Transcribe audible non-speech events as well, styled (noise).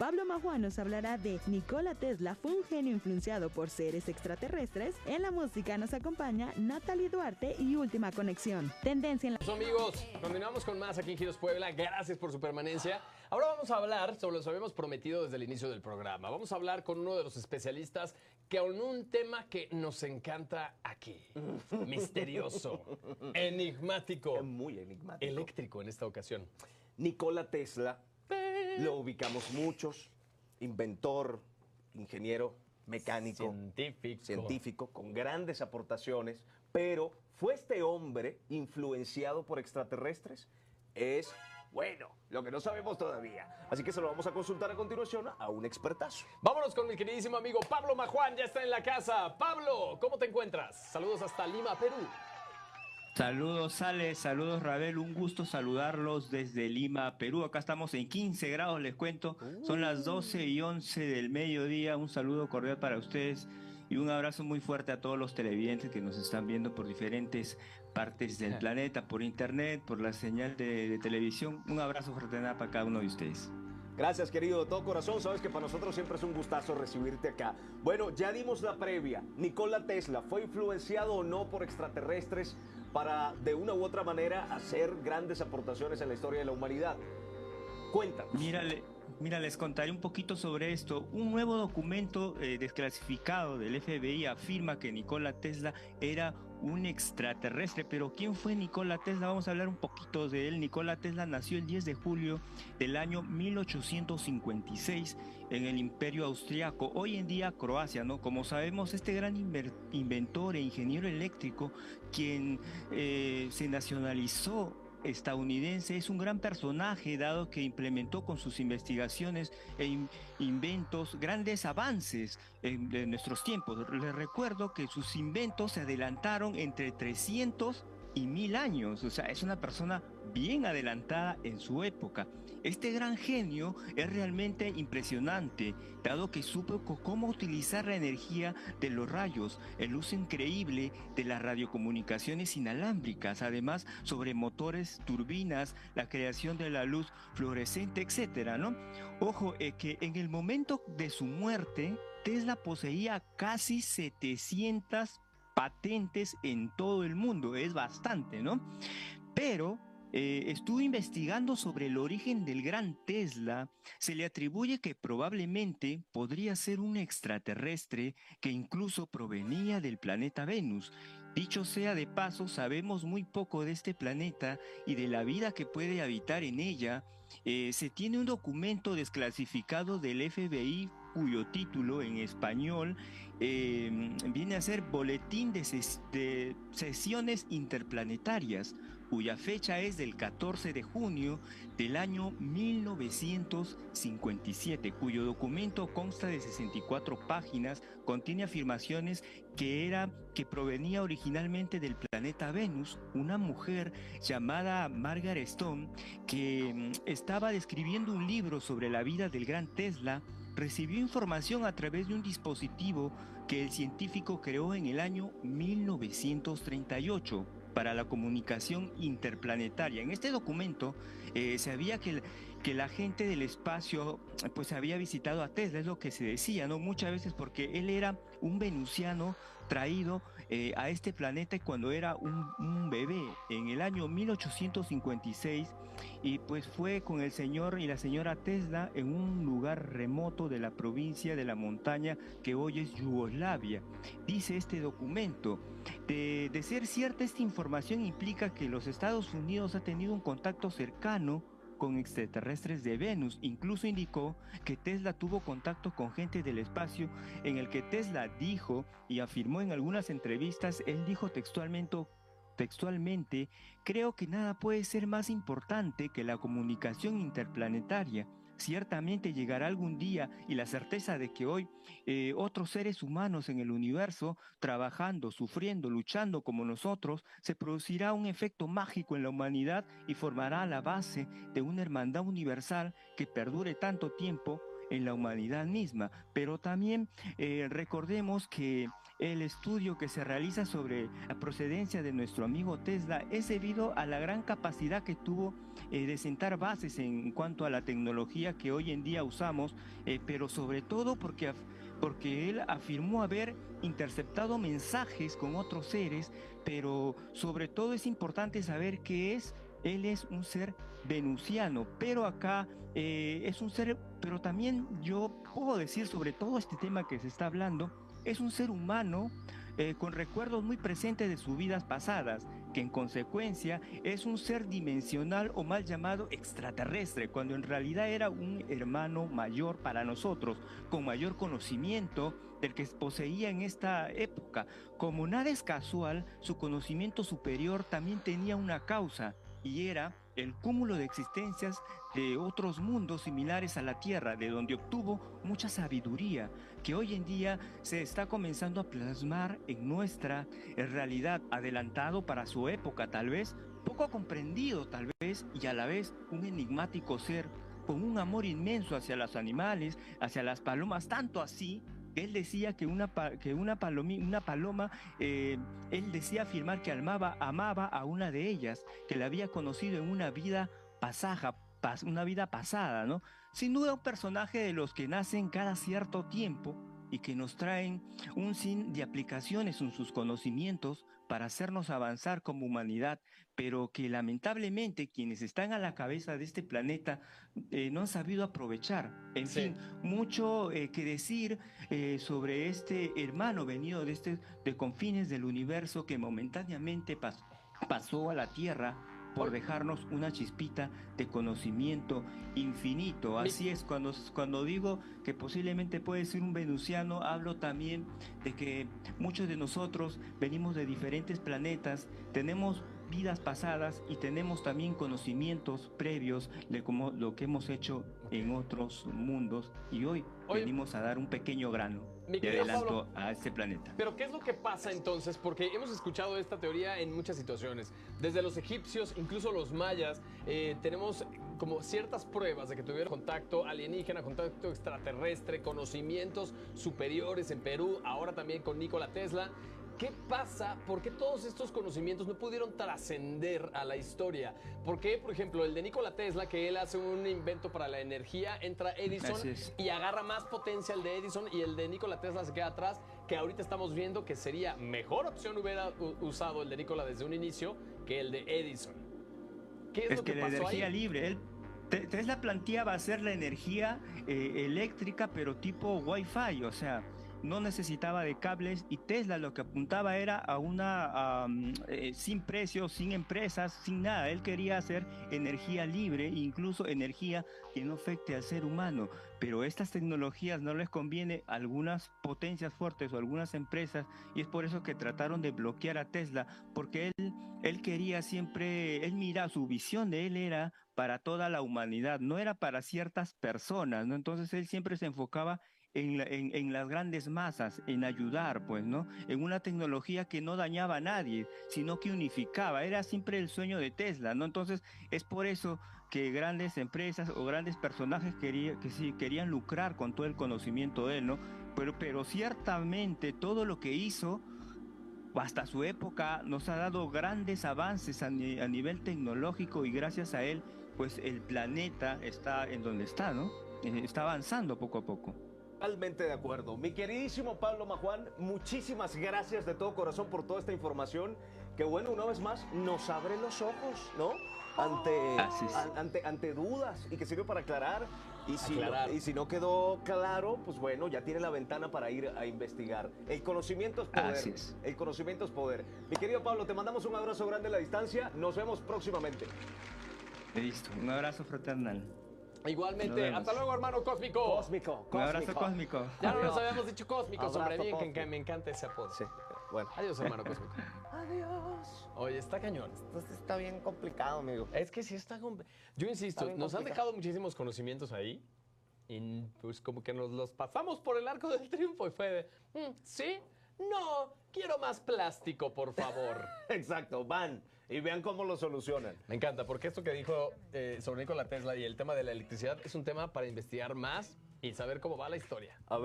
Pablo Majuan nos hablará de Nikola Tesla fue un genio influenciado por seres extraterrestres. En la música nos acompaña Natalie Duarte y Última Conexión. Tendencia en la... amigos, continuamos con más aquí en Giros Puebla. Gracias por su permanencia. Ahora vamos a hablar sobre lo que habíamos prometido desde el inicio del programa. Vamos a hablar con uno de los especialistas que aún un tema que nos encanta aquí. (laughs) Misterioso, (laughs) enigmático. Muy enigmático. Eléctrico en esta ocasión. Nikola Tesla, lo ubicamos muchos, inventor, ingeniero, mecánico, científico. científico, con grandes aportaciones, pero ¿fue este hombre influenciado por extraterrestres? Es bueno, lo que no sabemos todavía. Así que se lo vamos a consultar a continuación a un expertazo. Vámonos con mi queridísimo amigo Pablo Majuan, ya está en la casa. Pablo, ¿cómo te encuentras? Saludos hasta Lima, Perú. Saludos Ale, saludos Rabel, un gusto saludarlos desde Lima, Perú. Acá estamos en 15 grados, les cuento. Son las 12 y 11 del mediodía. Un saludo cordial para ustedes y un abrazo muy fuerte a todos los televidentes que nos están viendo por diferentes partes del planeta, por internet, por la señal de, televisión. Un abrazo fraternal para cada uno de ustedes. Gracias, querido de todo corazón. Sabes que para nosotros siempre es un gustazo recibirte acá. Bueno, ya dimos la previa. Nikola Tesla fue influenciado o no por extraterrestres para, de una u otra manera, hacer grandes aportaciones en la historia de la humanidad. Cuéntanos. Mira, les contaré un poquito sobre esto. Un nuevo documento eh, desclasificado del FBI afirma que Nikola Tesla era un extraterrestre, pero ¿quién fue Nikola Tesla? Vamos a hablar un poquito de él. Nikola Tesla nació el 10 de julio del año 1856 en el Imperio Austriaco, hoy en día Croacia, ¿no? Como sabemos, este gran inventor e ingeniero eléctrico, quien eh, se nacionalizó estadounidense es un gran personaje dado que implementó con sus investigaciones e inventos grandes avances en, en nuestros tiempos. Les recuerdo que sus inventos se adelantaron entre 300 y mil años. O sea, es una persona bien adelantada en su época. Este gran genio es realmente impresionante, dado que supo cómo utilizar la energía de los rayos, el uso increíble de las radiocomunicaciones inalámbricas, además sobre motores, turbinas, la creación de la luz fluorescente, etcétera, ¿no? Ojo, es que en el momento de su muerte, Tesla poseía casi 700 patentes en todo el mundo, es bastante, ¿no? Pero eh, investigando sobre el origen del gran Tesla. Se le atribuye que probablemente podría ser un extraterrestre que incluso provenía del planeta Venus. Dicho sea de paso, sabemos muy poco de este planeta y de la vida que puede habitar en ella. Eh, se tiene un documento desclasificado del FBI cuyo título en español em, viene a ser Boletín de, Sesiones Interplanetarias, cuya fecha es del 14 de junio del año 1957, cuyo documento consta de 64 páginas, contiene afirmaciones que era que provenía originalmente del planeta Venus, una mujer llamada Margaret Stone que em, estaba describiendo un libro sobre la vida del gran Tesla recibió información a través de un dispositivo que el científico creó en el año 1938 para la comunicación interplanetaria. En este documento eh, se sabía que, que la gente del espacio pues había visitado a Tesla, es lo que se decía, ¿no? Muchas veces porque él era un venusiano traído eh, a este planeta cuando era un, bebé en el año 1856 y pues fue con el señor y la señora Tesla en un lugar remoto de la provincia de la montaña que hoy es Yugoslavia. Dice este documento, de, de ser cierta esta información implica que los Estados Unidos ha tenido un contacto cercano con extraterrestres de Venus. Incluso indicó que Tesla tuvo contacto con gente del espacio en el que Tesla dijo y afirmó en algunas entrevistas, él dijo textualmente, textualmente, creo que nada puede ser más importante que la comunicación interplanetaria ciertamente llegará algún día y la certeza de que hoy eh, otros seres humanos en el universo, trabajando, sufriendo, luchando como nosotros, se producirá un efecto mágico en la humanidad y formará la base de una hermandad universal que perdure tanto tiempo en la humanidad misma. Pero también eh, recordemos que el estudio que se realiza sobre la procedencia de nuestro amigo Tesla es debido a la gran capacidad que tuvo eh, de sentar bases en cuanto a la tecnología que hoy en día usamos, eh, pero sobre todo porque, porque él afirmó haber interceptado mensajes con otros seres, pero sobre todo es importante saber que es él es un ser venusiano, pero acá eh, es un ser, pero también yo puedo decir sobre todo este tema que se está hablando, es un ser humano eh, con recuerdos muy presentes de sus vidas pasadas, que en consecuencia es un ser dimensional o mal llamado extraterrestre, cuando en realidad era un hermano mayor para nosotros, con mayor conocimiento del que poseía en esta época. Como nada es casual, su conocimiento superior también tenía una causa, y era el cúmulo de existencias de otros mundos similares a la Tierra, de donde obtuvo mucha sabiduría que hoy en día se está comenzando a plasmar en nuestra realidad, adelantado para su época tal vez, poco comprendido tal vez y a la vez un enigmático ser con un amor inmenso hacia los animales, hacia las palomas, tanto así él decía que una, que una, una paloma, eh, él decía afirmar que amaba, amaba a una de ellas, que la había conocido en una vida pasaja, una vida pasada, ¿no? Sin duda un personaje de los que nacen cada cierto tiempo y que nos traen un sin de aplicaciones en sus conocimientos para hacernos avanzar como humanidad, pero que lamentablemente quienes están a la cabeza de este planeta eh, no han sabido aprovechar. En fin, mucho eh, que decir eh, sobre este hermano venido de, este, de confines del universo que momentáneamente pasó a la Tierra por dejarnos una chispita de conocimiento infinito. Así es, cuando, cuando digo que posiblemente puede ser un venusiano, hablo también de que muchos de nosotros venimos de diferentes planetas, tenemos vidas pasadas y tenemos también conocimientos previos de cómo, lo que hemos hecho en otros mundos y hoy venimos a dar un pequeño grano de adelanto a este planeta. Pero ¿qué es lo que pasa entonces? Porque hemos escuchado esta teoría en muchas situaciones. Desde los egipcios, incluso los mayas, eh, tenemos como ciertas pruebas de que tuvieron contacto alienígena, contacto extraterrestre, conocimientos superiores en Perú, ahora también con Nikola Tesla. ¿Qué pasa? ¿Por qué todos estos conocimientos no pudieron trascender a la historia? ¿Por qué, por ejemplo, el de Nikola Tesla, que él hace un invento para la energía, entra Edison y agarra más potencia el de Edison y el de Nikola Tesla se queda atrás? Que ahorita estamos viendo que sería mejor opción hubiera usado el de Nikola desde un inicio que el de Edison. ¿Qué es, lo que, que la energía libre, él Tesla planteaba hacer la energía eh, eléctrica, pero tipo Wi-Fi, o sea, no necesitaba de cables y Tesla lo que apuntaba era a una eh, sin precios, sin empresas, sin nada. Él quería hacer energía libre, incluso energía que no afecte al ser humano. Pero estas tecnologías no les conviene a algunas potencias fuertes o algunas empresas y es por eso que trataron de bloquear a Tesla, porque él, él quería siempre, él mira, su visión de él era para toda la humanidad, no era para ciertas personas, ¿no? Entonces él siempre se enfocaba en, las grandes masas, en ayudar, pues, ¿no? En una tecnología que no dañaba a nadie, sino que unificaba. Era siempre el sueño de Tesla, ¿no? Entonces, es por eso que grandes empresas o grandes personajes quería, que sí, querían lucrar con todo el conocimiento de él, ¿no? Pero, pero ciertamente todo lo que hizo hasta su época nos ha dado grandes avances a, nivel tecnológico y gracias a él, pues el planeta está en donde está, ¿no? Eh, está avanzando poco a poco. Totalmente de acuerdo. Mi queridísimo Pablo Majuan, muchísimas gracias de todo corazón por toda esta información que, bueno, una vez más nos abre los ojos, ¿no? Ante, ante, ante dudas y que sirve para aclarar. Y si, no, y si no quedó claro, pues bueno, ya tiene la ventana para ir a investigar. El conocimiento es poder. El conocimiento es poder. Mi querido Pablo, te mandamos un abrazo grande a la distancia. Nos vemos próximamente. Listo, un abrazo fraternal. Igualmente, hasta luego, hermano cósmico. Cósmico, cósmico. Un abrazo cósmico. Ya no nos habíamos dicho cósmico, sobre mí, que me encanta ese apodo. Sí, bueno. Adiós, hermano cósmico. (laughs) Adiós. Oye, está cañón. Esto está bien complicado, amigo. Es que sí está complicado. Yo insisto, nos han dejado muchísimos conocimientos ahí. Y pues como que nos los pasamos por el arco del triunfo y fue de, mm, ¿sí? No, quiero más plástico, por favor. (laughs) Exacto, van y vean cómo lo solucionan. Me encanta, porque esto que dijo eh, sobre Nikola Tesla y el tema de la electricidad es un tema para investigar más y saber cómo va la historia. A ver.